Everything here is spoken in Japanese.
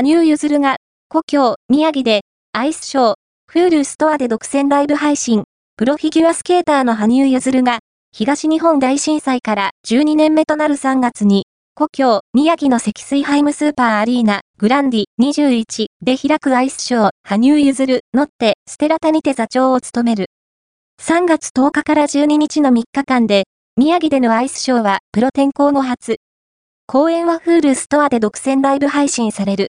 羽生結弦が、故郷、宮城で、アイスショー、 Huluストアで独占ライブ配信、プロフィギュアスケーターの羽生結弦が、東日本大震災から12年目となる3月に、故郷、宮城の積水ハイムスーパーアリーナ、グランディ21で開くアイスショー、羽生結弦、 notte stellata にて座長を務める。3月10日から12日の3日間で、宮城でのアイスショーはプロ転向後初。公演はフールストアで独占ライブ配信される。